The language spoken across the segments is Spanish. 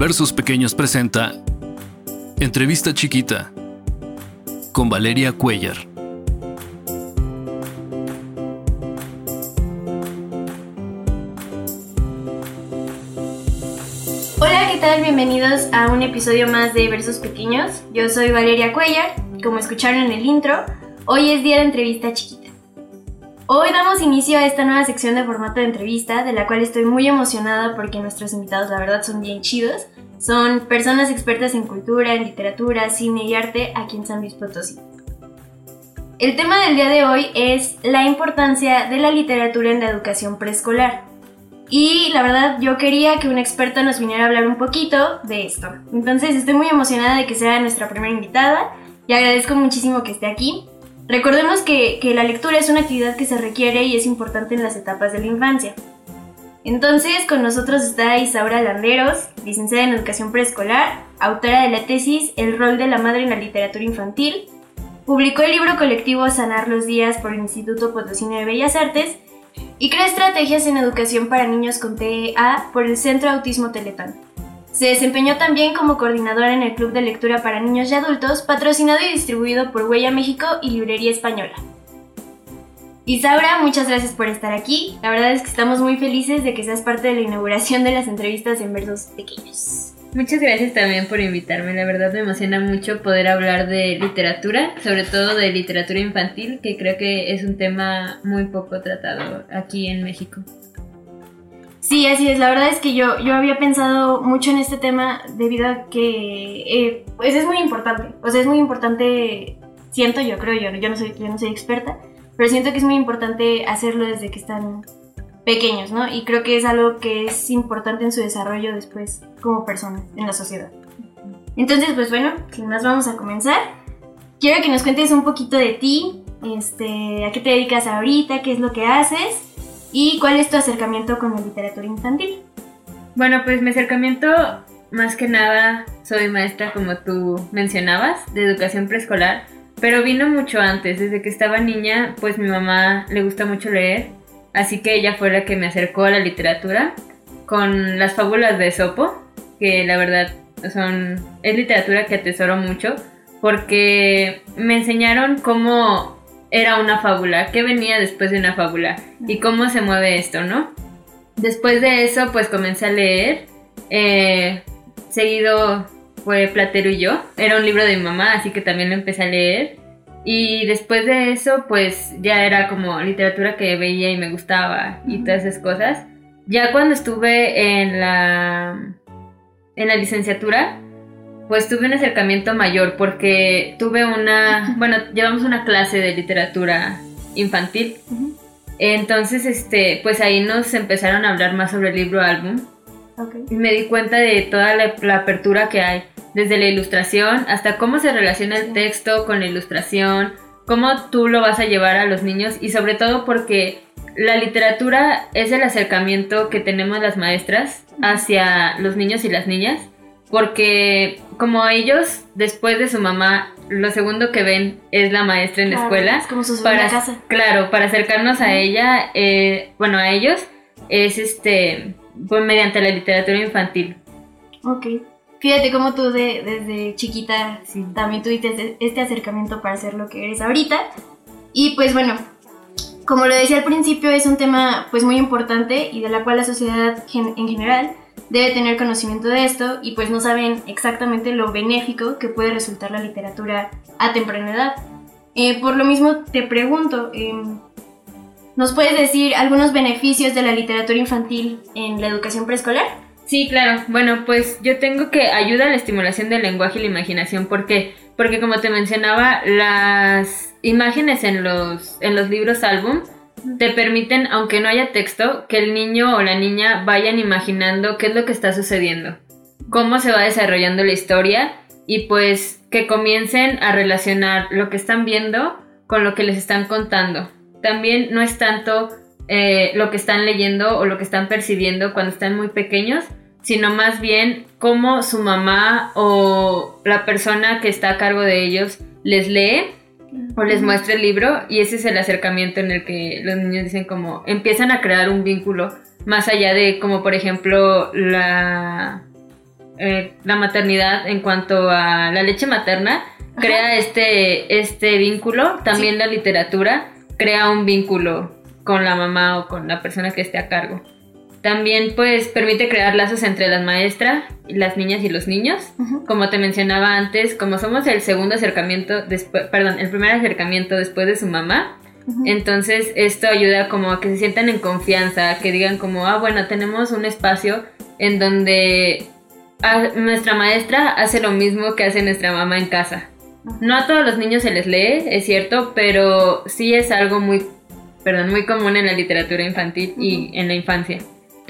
Versos Pequeños presenta Entrevista Chiquita con Valeria Cuellar. Hola, ¿qué tal? Bienvenidos a un episodio más de Versos Pequeños. Yo soy Valeria Cuellar, como escucharon en el intro, hoy es día de entrevista chiquita. Hoy damos inicio a esta nueva sección de formato de entrevista, de la cual estoy muy emocionada porque nuestros invitados la verdad son bien chidos. Son personas expertas en cultura, en literatura, cine y arte aquí en San Luis Potosí. El tema del día de hoy es la importancia de la literatura en la educación preescolar. Y la verdad yo quería que un experto nos viniera a hablar un poquito de esto. Entonces estoy muy emocionada de que sea nuestra primera invitada y agradezco muchísimo que esté aquí. Recordemos que, que la lectura es una actividad que se requiere y es importante en las etapas de la infancia. Entonces, con nosotros está Isaura Landeros, licenciada en Educación Preescolar, autora de la tesis El rol de la madre en la literatura infantil. Publicó el libro colectivo Sanar los días por el Instituto Potosino de Bellas Artes y crea estrategias en educación para niños con TEA por el Centro Autismo Teletón. Se desempeñó también como coordinadora en el Club de Lectura para Niños y Adultos, patrocinado y distribuido por Huella México y Librería Española. Isaura, muchas gracias por estar aquí. La verdad es que estamos muy felices de que seas parte de la inauguración de las entrevistas en versos pequeños. Muchas gracias también por invitarme. La verdad me emociona mucho poder hablar de literatura, sobre todo de literatura infantil, que creo que es un tema muy poco tratado aquí en México. Sí, así es. La verdad es que yo, yo había pensado mucho en este tema debido a que eh, pues es muy importante. O sea, es muy importante, siento yo, creo yo, yo no soy, yo no soy experta, pero siento que es muy importante hacerlo desde que están pequeños, ¿no? Y creo que es algo que es importante en su desarrollo después como persona en la sociedad. Entonces, pues bueno, sin más vamos a comenzar. Quiero que nos cuentes un poquito de ti, este, a qué te dedicas ahorita, qué es lo que haces ¿Y cuál es tu acercamiento con la literatura infantil? Bueno, pues mi acercamiento, más que nada, soy maestra, como tú mencionabas, de educación preescolar, pero vino mucho antes, desde que estaba niña, pues mi mamá le gusta mucho leer, así que ella fue la que me acercó a la literatura con las fábulas de Sopo, que la verdad son, es literatura que atesoro mucho, porque me enseñaron cómo era una fábula, qué venía después de una fábula y cómo se mueve esto, ¿no? Después de eso, pues comencé a leer. Eh, seguido fue Platero y yo. Era un libro de mi mamá, así que también lo empecé a leer. Y después de eso, pues ya era como literatura que veía y me gustaba y todas esas cosas. Ya cuando estuve en la, en la licenciatura, pues tuve un acercamiento mayor porque tuve una, bueno, llevamos una clase de literatura infantil. Entonces, este, pues ahí nos empezaron a hablar más sobre el libro álbum. Y me di cuenta de toda la, la, apertura que hay, desde la ilustración hasta cómo se relaciona el texto con la ilustración, cómo tú lo vas a llevar a los niños y sobre todo porque la literatura es el acercamiento que tenemos las maestras hacia los niños y las niñas porque como ellos, después de su mamá, lo segundo que ven es la maestra en la escuela. Es como su para, casa. Claro, para acercarnos a ella, eh, bueno, a ellos, es este, pues mediante la literatura infantil. Ok. Fíjate cómo tú de, desde chiquita también tuviste este acercamiento para hacer lo que eres ahorita. Y pues bueno, como lo decía al principio, es un tema pues muy importante y de la cual la sociedad en general debe tener conocimiento de esto y pues no saben exactamente lo benéfico que puede resultar la literatura a temprana edad. Eh, por lo mismo te pregunto, em, ¿nos puedes decir algunos beneficios de la literatura infantil en la educación preescolar? Sí, claro. Bueno, pues yo tengo que ayuda a la estimulación del lenguaje y la imaginación. ¿Por qué? Porque como te mencionaba, las imágenes en los, en los libros álbum te permiten, aunque no haya texto, que el niño o la niña vayan imaginando qué es lo que está sucediendo, cómo se va desarrollando la historia y pues que comiencen a relacionar lo que están viendo con lo que les están contando. También no es tanto eh, lo que están leyendo o lo que están percibiendo cuando están muy pequeños, sino más bien cómo su mamá o la persona que está a cargo de ellos les lee o les muestra el libro y ese es el acercamiento en el que los niños dicen como empiezan a crear un vínculo más allá de como por ejemplo la eh, la maternidad en cuanto a la leche materna, crea este, este vínculo. También la literatura crea un vínculo con la mamá o con la persona que esté a cargo. También pues permite crear lazos entre las maestras, las niñas y los niños. Como te mencionaba antes, como somos el segundo acercamiento, después, perdón, el primer acercamiento después de su mamá, entonces esto ayuda como a que se sientan en confianza, que digan como, ah, bueno, tenemos un espacio en donde nuestra maestra hace lo mismo que hace nuestra mamá en casa. No a todos los niños se les lee, es cierto, pero sí es algo muy, perdón, muy común en la literatura infantil y en la infancia.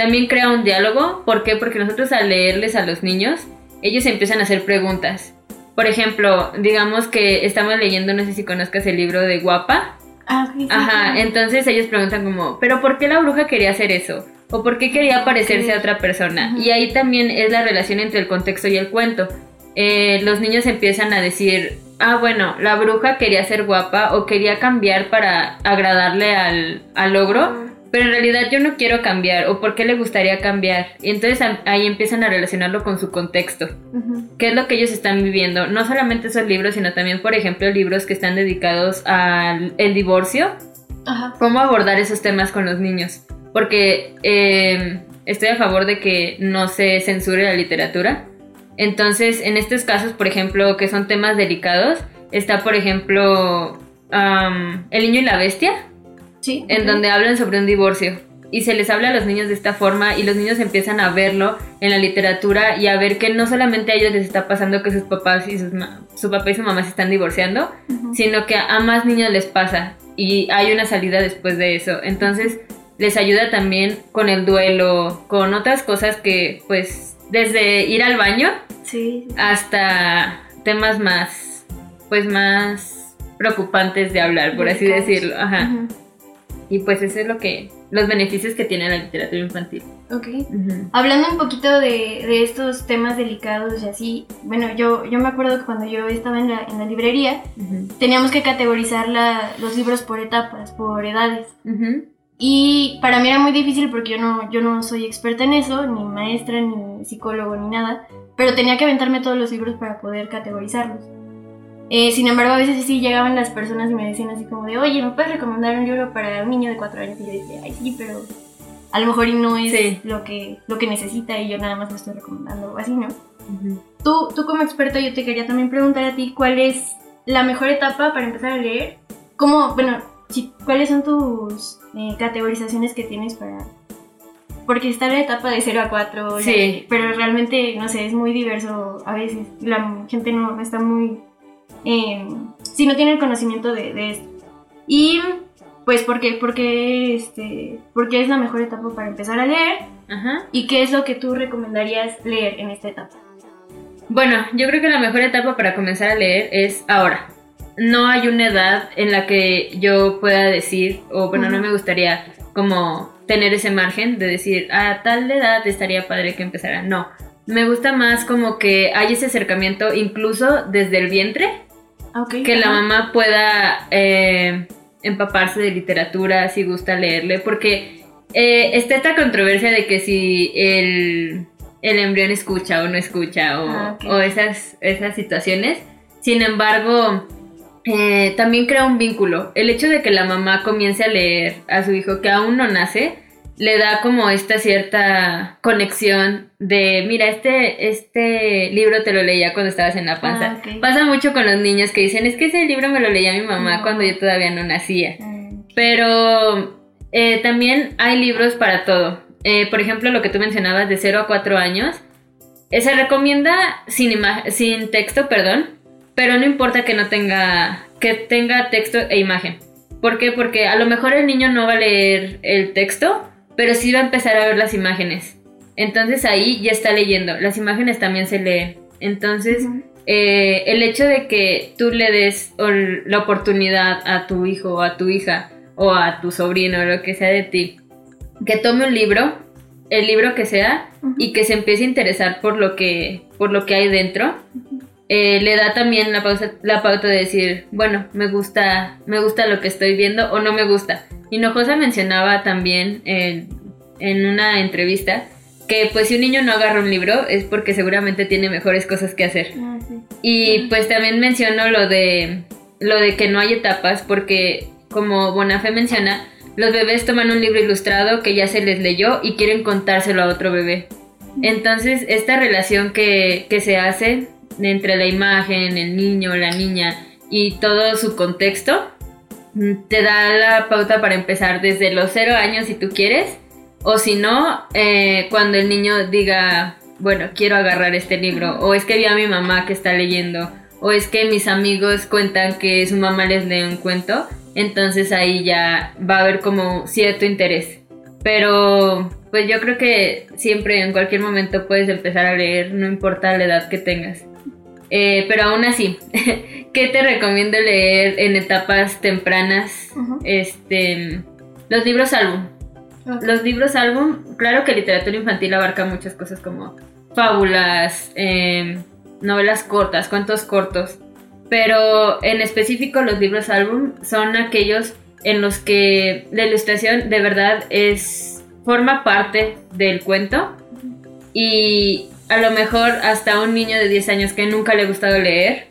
También crea un diálogo, ¿por qué? Porque nosotros al leerles a los niños, ellos empiezan a hacer preguntas. Por ejemplo, digamos que estamos leyendo, no sé si conozcas el libro de Guapa. Ah, Ajá, entonces ellos preguntan como, ¿pero por qué la bruja quería hacer eso? ¿O por qué quería parecerse a otra persona? Y ahí también es la relación entre el contexto y el cuento. Eh, los niños empiezan a decir, ah, bueno, la bruja quería ser guapa o quería cambiar para agradarle al, al ogro pero en realidad yo no quiero cambiar o por qué le gustaría cambiar. Y entonces ahí empiezan a relacionarlo con su contexto, qué es lo que ellos están viviendo. No solamente esos libros, sino también, por ejemplo, libros que están dedicados al el divorcio, cómo abordar esos temas con los niños. Porque eh, estoy a favor de que no se censure la literatura. Entonces, en estos casos, por ejemplo, que son temas delicados, está, por ejemplo, El niño y la bestia en donde hablan sobre un divorcio. Y se les habla a los niños de esta forma y los niños empiezan a verlo en la literatura y a ver que no solamente a ellos les está pasando que sus papás y sus su papá y su mamá se están divorciando, sino que a más niños les pasa y hay una salida después de eso. Entonces les ayuda también con el duelo, con otras cosas que pues desde ir al baño hasta temas más pues más preocupantes de hablar, por así decirlo. Ajá. Y pues eso es lo que, los beneficios que tiene la literatura infantil. Ok. Hablando un poquito de, estos temas delicados y así, bueno, yo, yo me acuerdo que cuando yo estaba en la, en la librería, teníamos que categorizar la, los libros por etapas, por edades. Y para mí era muy difícil porque yo no, yo no soy experta en eso, ni maestra, ni psicólogo, ni nada, pero tenía que aventarme todos los libros para poder categorizarlos. Eh, sin embargo, a veces sí llegaban las personas y me decían así como de, oye, ¿me puedes recomendar un libro para un niño de cuatro años? Y yo decía, ay, sí, pero a lo mejor y no es lo, que, lo que necesita y yo nada más lo estoy recomendando o así, ¿no? tú, tú como experto, yo te quería también preguntar a ti, ¿cuál es la mejor etapa para empezar a leer? ¿Cómo, bueno, cuáles son tus eh, categorizaciones que tienes para... Porque está la etapa de 0 a 4, sí. pero realmente, no sé, es muy diverso a veces. La gente no está muy eh, si no tiene el conocimiento de, esto. Y pues porque, porque, este, porque es la mejor etapa para empezar a leer y qué es lo que tú recomendarías leer en esta etapa. Bueno, yo creo que la mejor etapa para comenzar a leer es ahora. No hay una edad en la que yo pueda decir, o bueno, no me gustaría como tener ese margen de decir, a tal edad estaría padre que empezara. No, me gusta más como que hay ese acercamiento incluso desde el vientre que la mamá pueda eh, empaparse de literatura si gusta leerle, porque eh, está esta controversia de que si el, embrión escucha o no escucha o, ah, esas, esas situaciones. Sin embargo, eh, también crea un vínculo. El hecho de que la mamá comience a leer a su hijo que aún no nace, le da como esta cierta conexión de, mira, este, este libro te lo leía cuando estabas en la panza. Ah, Pasa mucho con los niños que dicen, es que ese libro me lo leía mi mamá cuando yo todavía no nacía. Ah. Pero eh, también hay libros para todo. Eh, por ejemplo, lo que tú mencionabas de 0 a 4 años, eh, se recomienda sin, sin texto, perdón, pero no importa que no tenga, que tenga texto e imagen. ¿Por qué? Porque a lo mejor el niño no va a leer el texto, pero sí va a empezar a ver las imágenes. Entonces ahí ya está leyendo. Las imágenes también se leen. Entonces, eh, el hecho de que tú le des la oportunidad a tu hijo o a tu hija o a tu sobrino o lo que sea de ti, que tome un libro, el libro que sea, y que se empiece a interesar por lo que, por lo que hay dentro, eh, le da también la, pausa, la pauta de decir, bueno, me gusta, me gusta lo que estoy viendo o no me gusta. Hinojosa mencionaba también en una entrevista que pues si un niño no agarra un libro es porque seguramente tiene mejores cosas que hacer. Ah, Y pues también menciono lo de lo de que no hay etapas porque como Bonafé menciona, los bebés toman un libro ilustrado que ya se les leyó y quieren contárselo a otro bebé. Entonces, esta relación que, que se hace entre la imagen, el niño, la niña y todo su contexto, mm, te da la pauta para empezar desde los cero años si tú quieres, o si no, eh, cuando el niño diga, bueno, quiero agarrar este libro, o es que vi a mi mamá que está leyendo, o es que mis amigos cuentan que su mamá les lee un cuento, entonces ahí ya va a haber como cierto interés. Pero pues yo creo que siempre en cualquier momento puedes empezar a leer, no importa la edad que tengas. Eh, pero aún así, ¿qué te recomiendo leer en etapas tempranas? Este, los libros álbum. Los libros álbum, claro que literatura infantil abarca muchas cosas como fábulas, eh, novelas cortas, cuentos cortos, pero en específico los libros álbum son aquellos en los que la ilustración de verdad es forma parte del cuento y a lo mejor hasta un niño de 10 años que nunca le ha gustado leer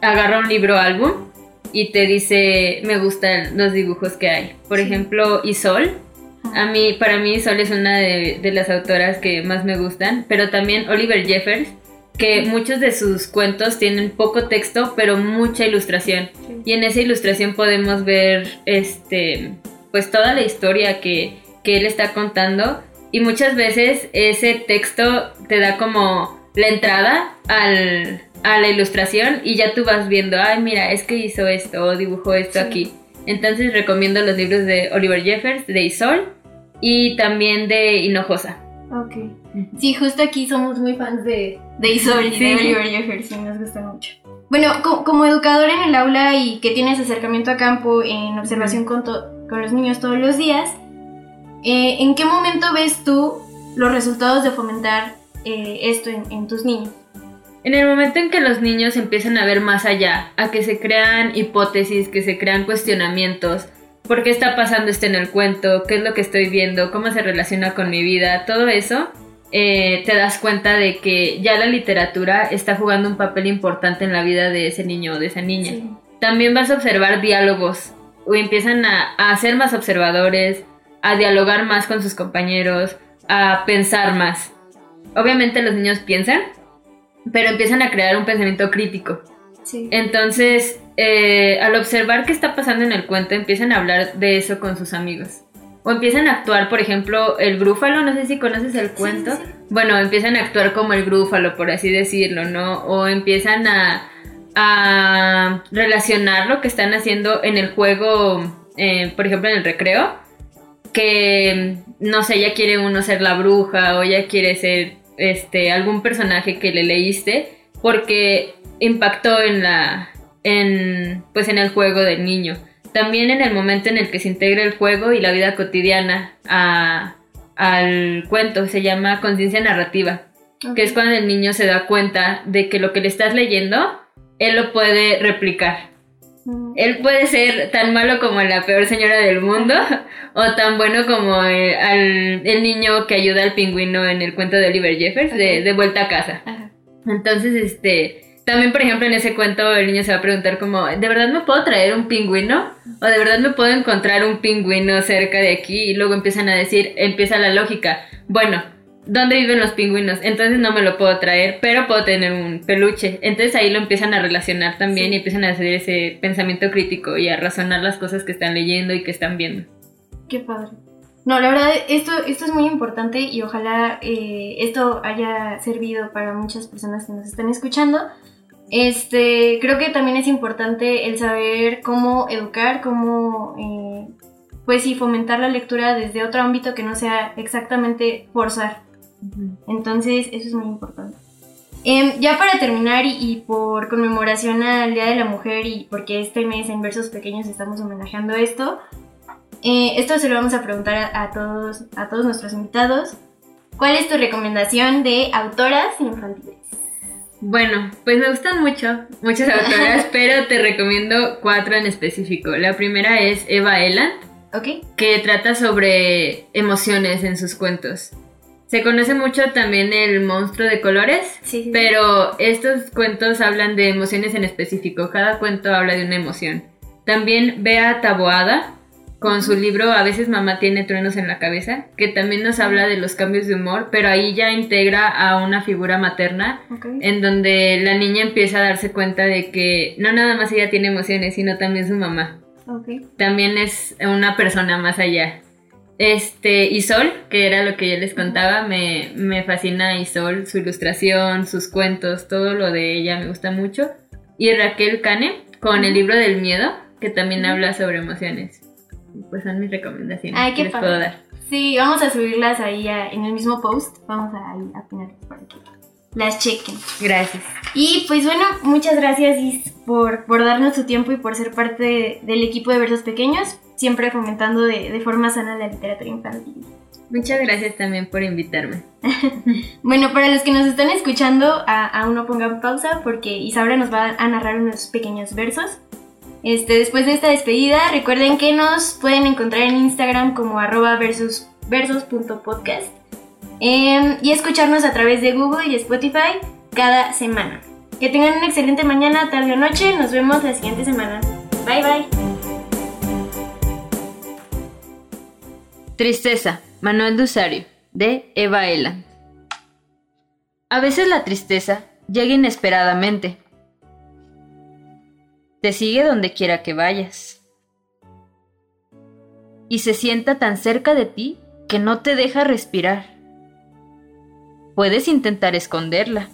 agarra un libro álbum y te dice me gustan los dibujos que hay. Por ejemplo, Isol. A mí, para mí Isol es una de, de las autoras que más me gustan, pero también Oliver Jeffers, que muchos de sus cuentos tienen poco texto, pero mucha ilustración. Sí. Y en esa ilustración podemos ver este pues toda la historia que, que él está contando. Y muchas veces ese texto te da como la entrada al, a la ilustración y ya tú vas viendo, ay mira, es que hizo esto o dibujó esto Sí. aquí. Entonces recomiendo los libros de Oliver Jeffers, de Isol y también de Hinojosa. Ok. Sí, justo aquí somos muy fans de, de Isol y Sí. de Oliver Jeffers, sí, nos gusta mucho. Bueno, co- como educador en el aula y que tienes acercamiento a campo en observación con, to- con los niños todos los días, eh, ¿en qué momento ves tú los resultados de fomentar eh, esto en, en tus niños? En el momento en que los niños empiezan a ver más allá, a que se crean hipótesis, que se crean cuestionamientos, ¿por qué está pasando esto en el cuento? ¿Qué es lo que estoy viendo? ¿Cómo se relaciona con mi vida? Todo eso, eh, te das cuenta de que ya la literatura está jugando un papel importante en la vida de ese niño o de esa niña. Sí. También vas a observar diálogos, o empiezan a, a ser más observadores, a dialogar más con sus compañeros, a pensar más. Obviamente los niños piensan, pero empiezan a crear un pensamiento crítico. Sí. Entonces, eh, al observar qué está pasando en el cuento, empiezan a hablar de eso con sus amigos. O empiezan a actuar, por ejemplo, el grúfalo, no sé si conoces el cuento. sí, sí. Bueno, empiezan a actuar como el grúfalo, por así decirlo, ¿no? O empiezan a, a relacionar lo que están haciendo en el juego, eh, por ejemplo, en el recreo. Que, no sé, ella quiere uno ser la bruja o ella quiere ser este, algún personaje que le leíste porque impactó en la en pues en el juego del niño. También en el momento en el que se integra el juego y la vida cotidiana a- al cuento se llama conciencia narrativa, que es cuando el niño se da cuenta de que lo que le estás leyendo él lo puede replicar. Él puede ser tan malo como la peor señora del mundo o tan bueno como el, al- el niño que ayuda al pingüino en el cuento de Oliver Jeffers de, de vuelta a casa. Ajá. Entonces, este, también por ejemplo en ese cuento el niño se va a preguntar como, ¿de verdad me puedo traer un pingüino? ¿O de verdad me puedo encontrar un pingüino cerca de aquí? Y luego empiezan a decir, empieza la lógica, bueno, ¿dónde viven los pingüinos? Entonces no me lo puedo traer, pero puedo tener un peluche. Entonces ahí lo empiezan a relacionar también Sí. y empiezan a hacer ese pensamiento crítico y a razonar las cosas que están leyendo y que están viendo. Qué padre. No, la verdad, esto, esto es muy importante y ojalá eh, esto haya servido para muchas personas que nos están escuchando. Este, creo que también es importante el saber cómo educar, cómo, eh, pues sí, fomentar la lectura desde otro ámbito que no sea exactamente forzar. Entonces, eso es muy importante. Em, ya para terminar y, y por conmemoración al Día de la Mujer y porque este mes en Versos Pequeños estamos homenajeando esto, eh, esto se lo vamos a preguntar a, a todos, a todos nuestros invitados. ¿Cuál es tu recomendación de autoras infantiles? Bueno, pues me gustan mucho, muchas autoras, pero te recomiendo cuatro en específico. La primera es Eva Eland, ¿Ok? que trata sobre emociones en sus cuentos. Se conoce mucho también el monstruo de colores, Sí, sí. pero estos cuentos hablan de emociones en específico. Cada cuento habla de una emoción. También Bea Taboada, con su libro A veces mamá tiene truenos en la cabeza, que también nos habla de los cambios de humor, pero ahí ya integra a una figura materna en donde la niña empieza a darse cuenta de que no nada más ella tiene emociones, sino también su mamá. También es una persona más allá. Este, Isol, que era lo que yo les contaba, me, me fascina Isol, su ilustración, sus cuentos, todo lo de ella me gusta mucho. Y Raquel Cane, con el libro del miedo, que también habla sobre emociones. Pues son mis recomendaciones Ay, que les padre. puedo dar. Sí, vamos a subirlas ahí a- en el mismo post. Vamos a, a ponerlas para que las chequen. Gracias. Y pues bueno, muchas gracias Is por, por darnos tu tiempo y por ser parte del equipo de Versos Pequeños, siempre fomentando de, de forma sana la literatura infantil. Muchas gracias también por invitarme. Bueno, para los que nos están escuchando, a- aún no pongan pausa porque Isaura nos va a narrar unos pequeños versos. Este, después de esta despedida, recuerden que nos pueden encontrar en Instagram como arroba versus, versos.podcast em, y escucarnos a través de Google y Spotify cada semana. Que tengan una excelente mañana, tarde o noche. Nos vemos la siguiente semana. Bye bye. Tristeza, Manuel Dusario, de Eva Elan. A veces la tristeza llega inesperadamente. Te sigue donde quiera que vayas. Y se sienta tan cerca de ti que no te deja respirar. Puedes intentar esconderla.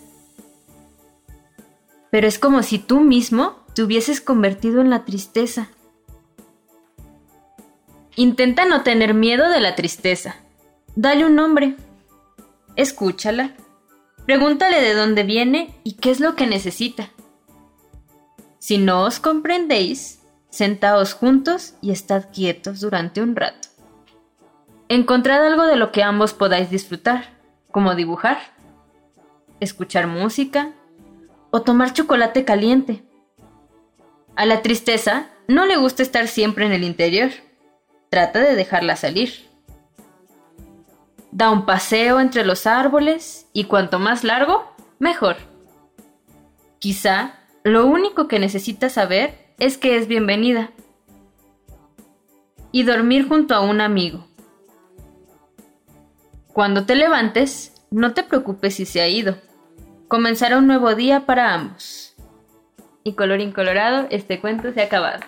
Pero es como si tú mismo te hubieses convertido en la tristeza. Intenta no tener miedo de la tristeza. Dale un nombre. Escúchala. Pregúntale de dónde viene y qué es lo que necesita. Si no os comprendéis, sentaos juntos y estad quietos durante un rato. Encontrad algo de lo que ambos podáis disfrutar, como dibujar, escuchar música o tomar chocolate caliente. A la tristeza no le gusta estar siempre en el interior. Trata de dejarla salir. Da un paseo entre los árboles y cuanto más largo, mejor. Quizá lo único que necesita saber es que es bienvenida. Y dormir junto a un amigo. Cuando te levantes, no te preocupes si se ha ido. Comenzará un nuevo día para ambos. Y colorín colorado, este cuento se ha acabado.